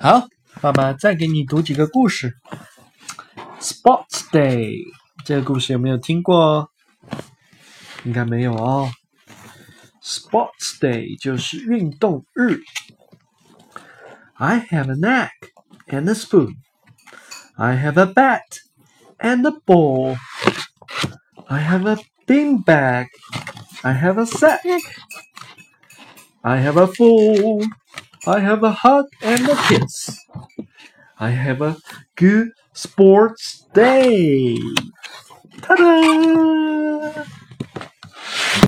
好，爸爸再给你读几个故事。Sports Day 这个故事有没有听过？应该没有哦。Sports Day 就是运动日。I have a knife and a spoon. I have a bat and a ball. I have a beanbag. I have a sack. I have a fool. I have a hug and a kiss. I have a good sports day. Ta-da!